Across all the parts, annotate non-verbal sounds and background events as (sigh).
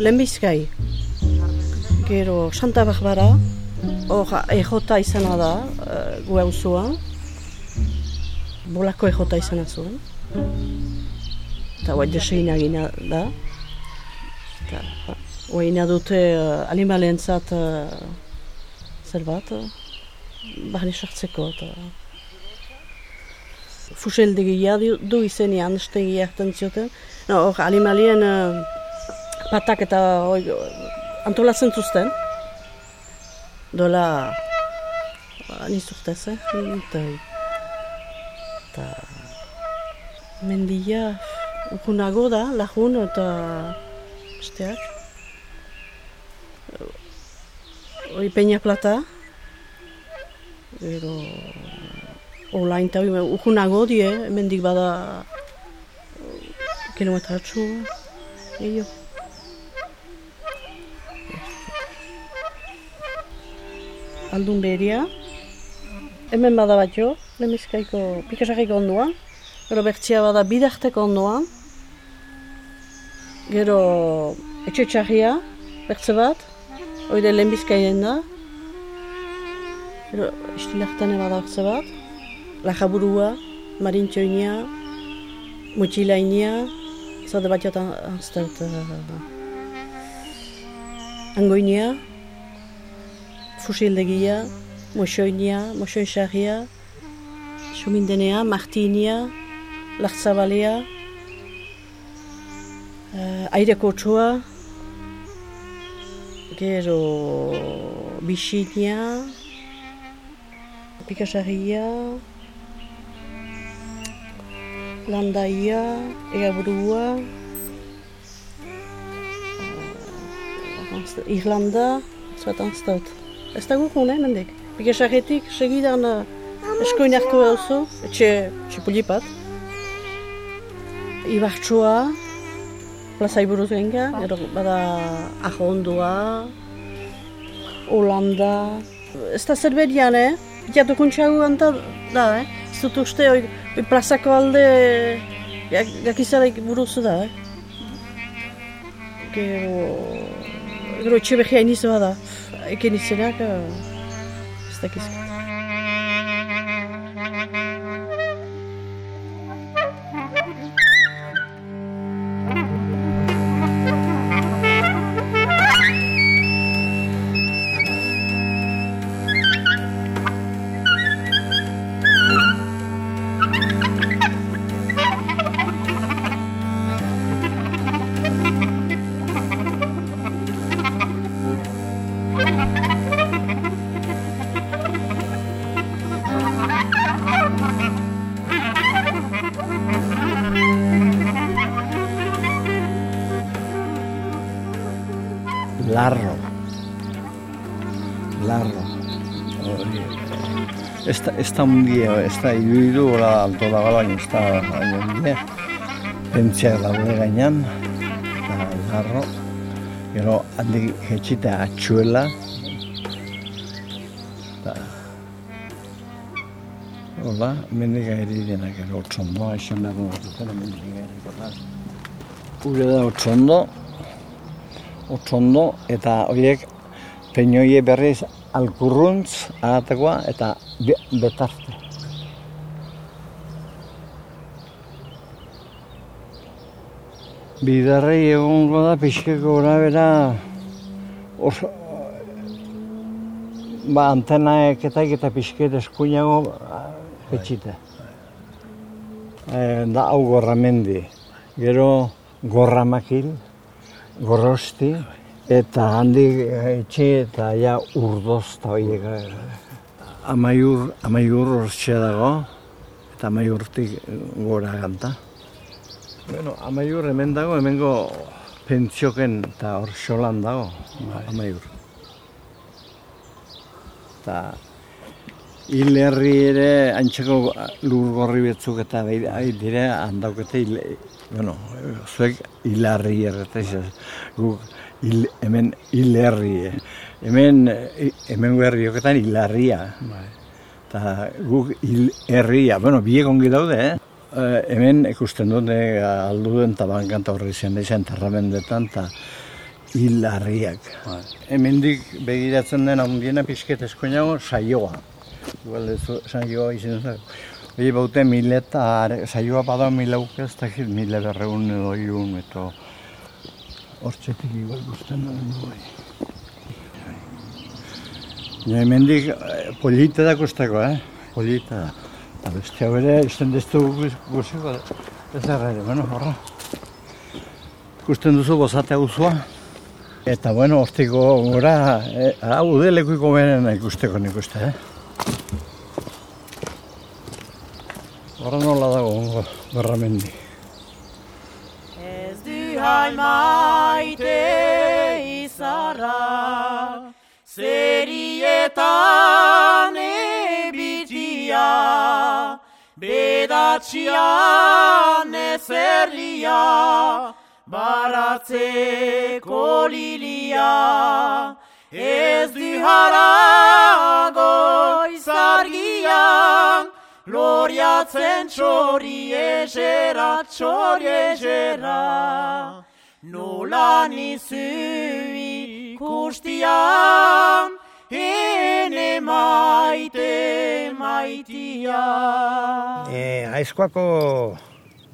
Lehenbizkai. Gero, Santa Barbara, hor ejota izana da, uh, gu hauzuan. Bolako ejota izana zuen. Eta guai deseina gina da. Eta guai dute uh, animalentzat uh, zer bat, uh, bahani sartzeko. Eta... Fuseldegia du izenian, estegia hartan zioten. No, hor animalien uh, patak eta oi, antolatzen zuzten. Dola, ani zurtez, eh? Eta, eta mendia ukunago da, lahun eta besteak. Hoi peña plata. Gero, olain eta ukunago die, mendik bada kilometratxu. Eio. Aldun beheria. Hemen bada bat jo, lemizkaiko pikasarriko ondoan. Gero bertzia bada bidarteko ondoan. Gero etxe txarria, bertze bat. Oide lehenbizkaien da. Gero istilartane bada bertze bat. Lajaburua, marintxoinia, mutxilainia. Zade bat jotan anztert. Uh, angoinia fusildegia, moxoinia, moxoin xarria, sumindenea, martinia, lartzabalea, uh, aireko txoa, gero bisinia, pikasarria, landaia, egaburua, uh, Irlanda, zuetan zut. Ez da guk hone, mendik. Pikasarretik, segidan uh, eskoin hartu hauzu, etxe, etxe pulipat. Ibartxoa, plaza iburuz genga, ero bada ahondua, Holanda. Ez da zerbedian, eh? Piatu kuntxagu anta da, eh? Ez dut uste, oi, oi plazako alde gakizarek buruzu da, eh? Gero, gero etxe behia inizu da ekin izenak, ez dakizkat. Esta, esta un día, esta iruditu, hola, alto da gala, baina esta baina un día. Pentsiak daude gainan, eta larro. Gero, handi jetxita atxuela. Eta... Hola, mendik gairi denak, gero, otxondo, aixen behar dut, mendik gairi Ure da otxondo, otxondo eta horiek peinoie berriz alkurruntz agatekoa eta betarte. Bidarrei egongo da pixkeko gora bera oso, ba, antenaek eta eta pixket eskuinago petxita. E, da hau gorramendi. Gero gorramakil, gorrosti, eta handi etxe eta ja urdozta horiek. Amaiur, amaiur hortxe dago, eta amaiurtik gora ganta. Bueno, amaiur hemen dago, hemengo pentzioken eta hor xolan dago, amaiur. Eta hil herri ere, antxeko lur gorri betzuk eta dire handaukete bueno, zuek hilarri erretez, guk il, hemen hilerri, hemen, hemen herri oketan hilarria. Bai. Eta guk hil herria, bueno, biek ongi daude, eh? E, hemen ikusten dut aldu den eta bankan eta horri zen izan tarramendetan, eta hilarriak. Bai. Hemendik begiratzen den handiena pixket eskoinago saioa. Igual ez saioa izan zen. Hori baute mil eta are- bada mil auk ez dakit mil berreun edo irun eta hortzetik igual guztan da bai. Ja, hemendik eh, polita da kostako, eh? Polita da. Eta beste hau ere, izten destu guziko, ez da ere, bueno, horra. Ikusten duzu gozate auzua. Eta bueno, hortiko gora, eh, hau udelekuiko benena ikusteko nik uste, eh? Horra nola dago, ongo, garramendi. Ez du maite izarra, zerietan ebitia, bedatxian ezerlia, baratzeko lilia, ez du harago izargian, Loriatzen txori ezera, txori ezera, nola nizu ikustian, ene maite maitia. E, aizkoako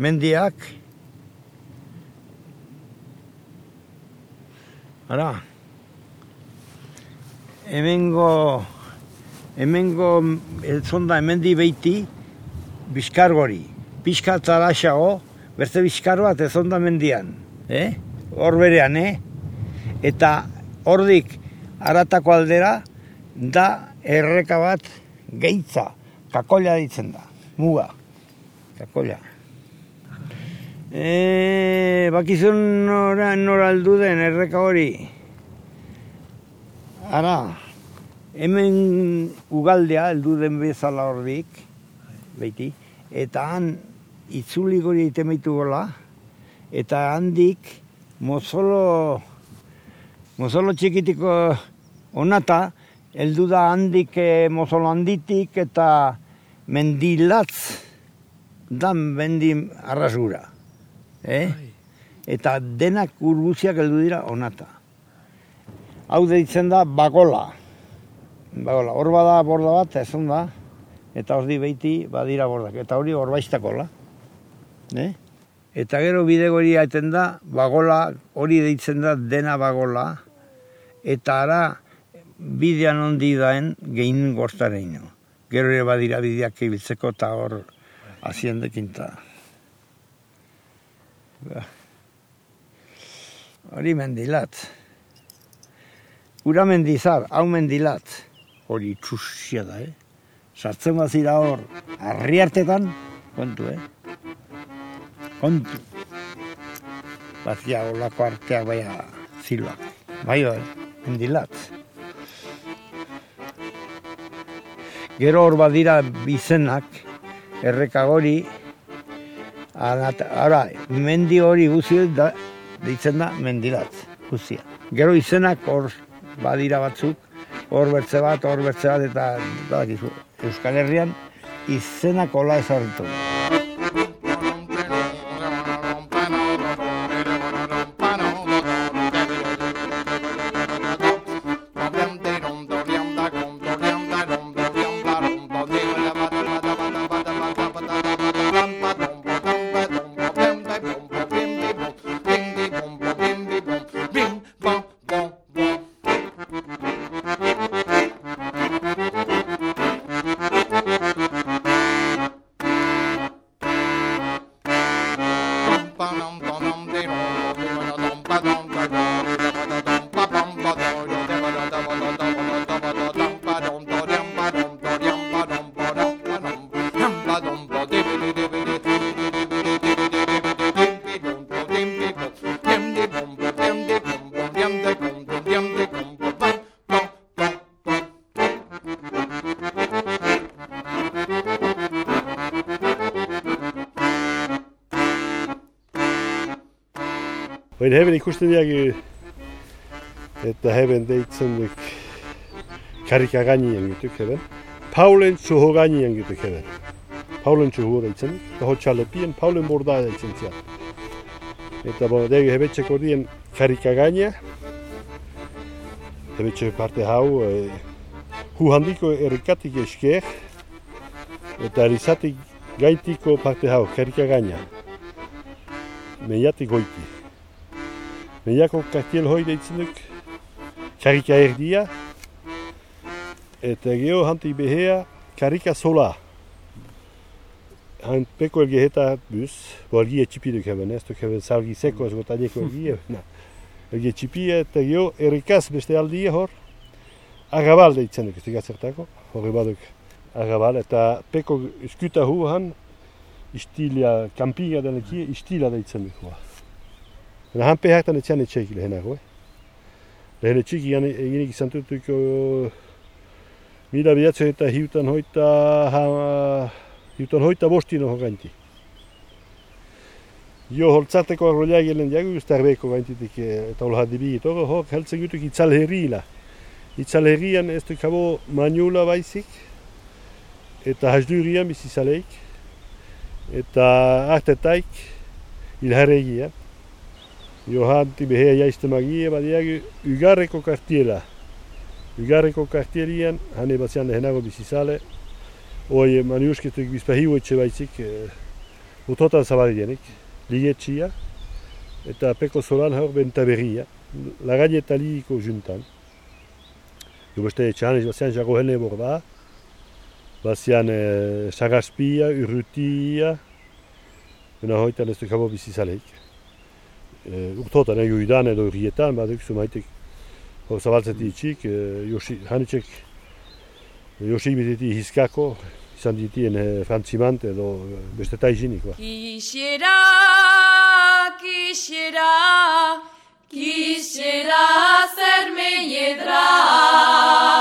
mendiak, ara, hemengo, hemengo eh, zonda hemendi beiti, bizkargori, bizkatzara xago, beste bizkar bat ez zonda mendian, eh? hor berean, eh? eta hordik aratako aldera, da erreka bat gehitza, kakolla ditzen da, muga, kakolla. E, bakizun nora, nora aldu den erreka hori. Ara, hemen ugaldea heldu den bezala hordik, beiti, eta han itzuli gori itemeitu gola, eta handik mozolo, mozolo txikitiko onata, heldu da handik eh, mozolo handitik eta mendilatz da mendi arrasura. Eh? Eta denak urguziak heldu dira onata. Hau deitzen da bagola. Bagola. Hor bada borda bat, ez da. Eta hor di beiti badira bordak. Eta hori hor baiztakola. Eh? Eta gero bide gori aiten da, bagola, hori deitzen da dena bagola. Eta ara, bidean ondi daen gehin gortareino. Gero ere badira bideak ibiltzeko eta hor haziendekinta. Ba. Hori mendilat. Ura mendizar, hau mendilat. Hori txusia da, eh? Sartzen bazira hor, harri hartetan, kontu, eh? Kontu. Bazia olako arteak baina ziloak. Bai, bai, mendilat. Gero hor badira bizenak, errekagori, Ara, mendi hori guzti da, deitzen da mendilat, guztia. Gero izenak hor badira batzuk, hor bertze bat, hor bertze bat, eta badakizu, Euskal Herrian izenak hola ezarritu. Baina heben ikusten diak eta heben deitzen duk karika gainean gituk heben. Paulen txuho gainean gituk heben. Paulen txuho deitzen duk, eta hotxalepien Paulen borda deitzen ziat. Eta bo, degi hebetxeko dien karika gaina. Hemetxe parte hau, e, hu handiko errikatik esker, eta erizatik gaitiko parte hau, karika gaina. Meiatik goiti. Meiako kartiel hoi deitzen duk, karika erdia, eta geho hantik behea, karika sola. Han peko elge heta bus, bo elgi etxipi duk hebben, ez duk hebben salgi seko ez gotaneko elgi. (laughs) Elgi etxipi eta geho errikaz beste aldi hor, agabal deitzen duk, ez duk azertako, horre baduk agabal, eta peko eskuta hu han, istilia, kampiga deneki, istila deitzen duk. Hua. Eta han pehaktan etxean etxeik lehenago, eh? Lehen etxeik eginik izan tutuk Mila bidatzo eta hiutan hoita, ha, hiutan hoita bostino ho gainti. Jo holtzarteko arrolia gelen jagu guztarbeko gaintitik eta olha dibigit. Hor, hor, heltzen gutuk itzal herriila. Itzal herrian ez duk habo manula baizik. Eta hasdurian bizizaleik. Eta artetaik ilharregia. Jo hanti behea jaiste magia badiagu ugarreko kartiela. Ugarreko kartierian, hane batzean lehenago bizizale. Hoi maniusketuk bizpahiuetxe baitzik, e, utotan zabarienik, ligetxia. Eta peko solan hor bentaberria, lagagne eta liiko juntan. Jo beste etxan, batzean jago hene borda. Batzean e, sagaspia, urrutia. Una hoitan ez duk habo bizizaleik. E, urtotan ego idan edo urrietan, baduk zumaitek hor zabaltzeti itxik, e, Josi, hanitxek Josi biteti hizkako, izan ditien e, frantzimant edo beste taizinik. Ba. Quisiera, quisiera, quisiera hacerme hiedra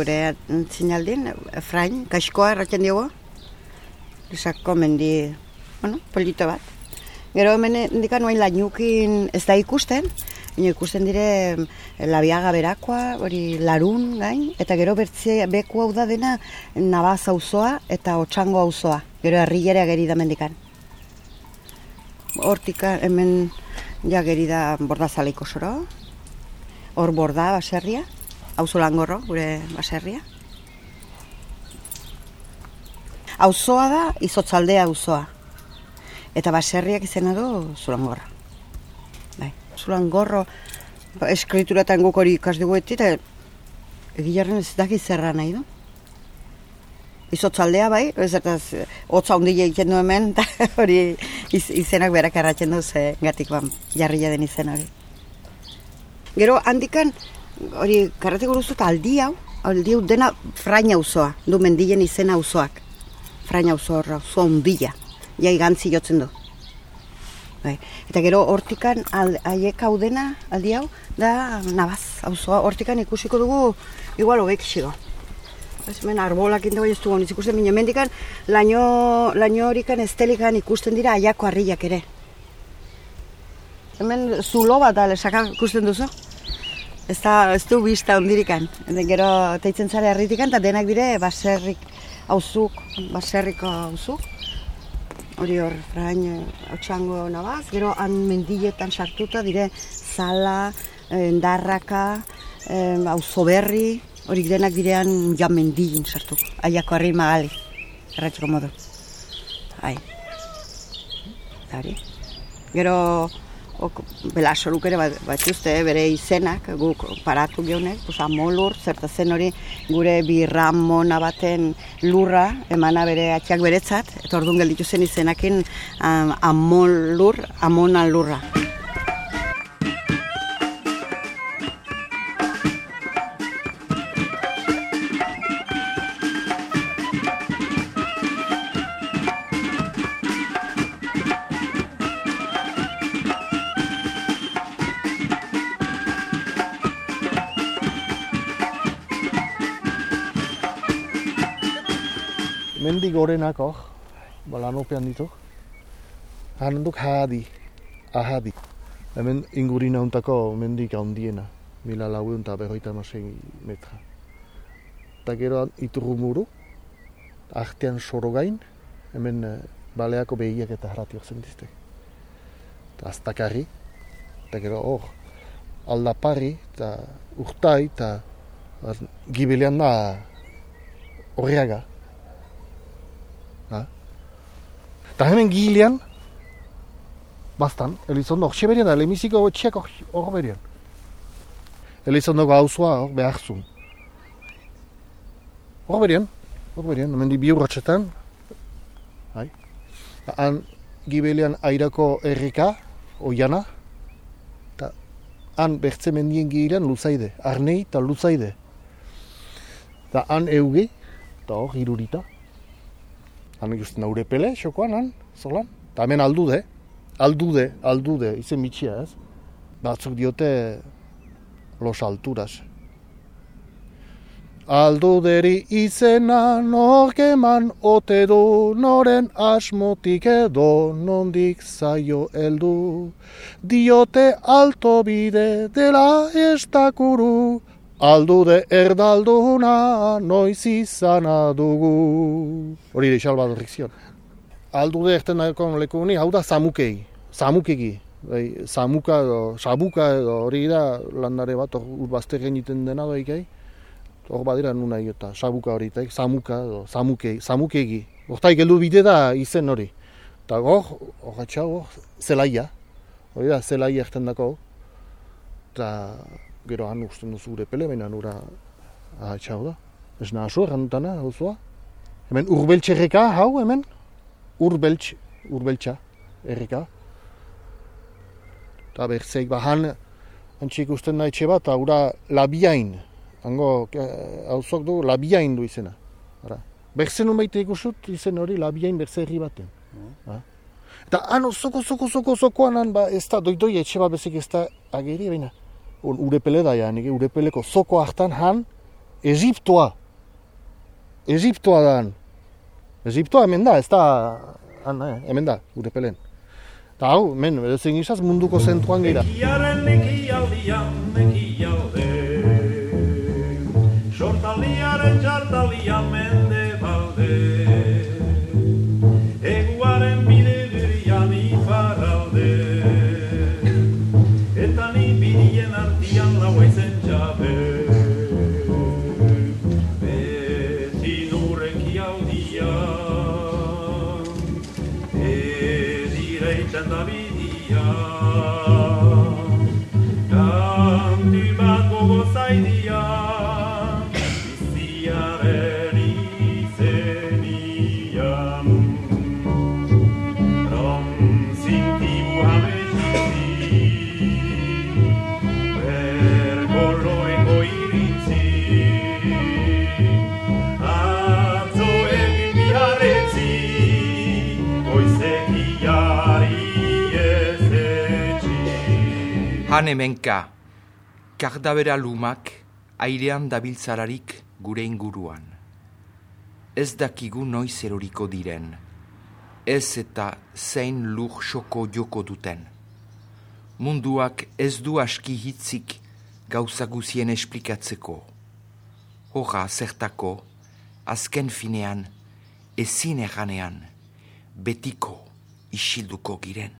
gure zinaldin, Efrain, kaskoa erratzen diogu. Luzako mendi, bueno, polito bat. Gero hemen indikan noain lainukin ez da ikusten, baina ikusten dire labiaga berakoa, hori larun gain, eta gero bertze beku hau da dena nabaz auzoa eta otxango auzoa. Gero herrilera geri da mendikan. Hortika hemen ja geri da bordazaleiko soro. Hor borda baserria, auzo langorro, gure baserria. Auzoa da, izotzaldea auzoa. Eta baserriak izena du Zulangorra. Bai, Zulangorro ba, eskrituratan guk hori ikas dugu eta egilarren ez daki zerra nahi du. Izotzaldea bai, ez eta hotza hundile egiten du hemen, eta (laughs) hori iz, izenak berak erratzen du ze gatik ban, jarria den izen hori. Gero handikan, hori karrateko duzu eta aldi hau, aldi hau dena fraina auzoa, du mendilen izena auzoak. Fraina auzo horra, auzo hundila, jai gantzi jotzen du. Bai. Eta gero hortikan al- haiek hau dena, aldi hau, da nabaz, auzoa. Hortikan ikusiko dugu, igual hobek xigo. Ez hemen arbolak inda bai ez dugu, niz ikusten bine, mendikan laino, laino horikan estelikan ikusten dira aiako harriak ere. Hemen zulo bat da, lesaka ikusten duzu? Ez da, ez du bista ondirikan. Eta gero teitzen zare herritikan, eta denak dire baserrik auzuk, baserriko auzuk. Hori hor, frain, hautsango nabaz, gero han mendiletan sartuta dire zala, endarraka, auzo berri, hori denak direan ja mendilin sartu. Aiako harri magali, erratzeko modu. Ai. Eta hori. Gero, ok, belasoruk ere bat, batuzte, bere izenak, guk paratu geunek, pues, amolur, zerta zen hori gure birramona baten lurra, emana bere atxak beretzat, eta orduan gelditu zen izenakin um, amolur, amona lurra. Mendi gorenak hor, ba, lanopean ditu. Han duk hadi, ahadi. Hemen ingurina untako mendik handiena, mila lauen eta berroita masei metra. Eta gero iturru muru, artean sorogain, hemen eh, baleako behiak eta harrati hor zentizte. Eta aztakarri, eta gero hor, aldapari, eta urtai, eta gibilean da horreaga. Ha? Eta hemen gilean, bastan, Elizondo, hor seberian da, lemiziko txiak hor berian. Elizondo gauzua hor behar zuen. Hor berian, hor berian, hemen di bi urratxetan. Hai. Han gibelian airako errika, oiana, eta han bertze mendien gilean luzaide, arnei eta luzaide. Eta han euge, eta hor, irurita. Han ikusten aure pele, xokoan, han, zolan. Eta hemen aldude, aldude, aldude, izen mitxia ez. Batzuk diote los alturas. Alduderi izena norkeman ote du, noren asmotik edo nondik zaio heldu. Diote alto bide dela estakuru, aldude erdalduna noiz izana dugu. Hori da Salvador Rikzion. Aldude erten leku honi, hau da zamukei, zamukegi. Bai, zamuka edo, sabuka edo hori da landare bat, hor bazterren egiten dena da ikai. Hor badira nuna eta sabuka hori, eta zamuka edo, zamukei, zamukegi. Hortaik heldu bide da izen hori. Eta hor hor, zelaia. Hori da, zelaia erten dako. Eta gero han usten duzu gure pele, baina nura ahatxau da. Ez nahazu errantana, hau zua. Hemen urbeltxerreka, hau hemen? Urbeltx, urbeltxa, erreka. Eta berzeik, ba, han, antxik usten nahi txe bat, hura labiain. Hango, hau zok du, labiain du izena. Ara. Berzen baita ikusut izen hori labiain berze herri baten. Mm. Eta han, zoko, zoko, zoko, zokoan, han, ba, ez da, doidoi etxe bat bezik ez da ageri, baina. Un urepele da, ja, nire urepeleko zoko hartan han, Egiptoa. Egiptoa da han. Egiptoa hemen da, ez da, han, eh, hemen da, urepelen. Eta hau, men, edozein izaz munduko zentuan gira. Nekiaren nekialdian nekialde Sortaldiaren txartaldian Han hemenka, kardabera lumak airean dabiltzararik gure inguruan. Ez dakigu noiz eroriko diren, ez eta zein lur xoko joko duten. Munduak ez du aski hitzik gauza guzien esplikatzeko. Horra zertako, azken finean, ezin erranean, betiko isilduko giren.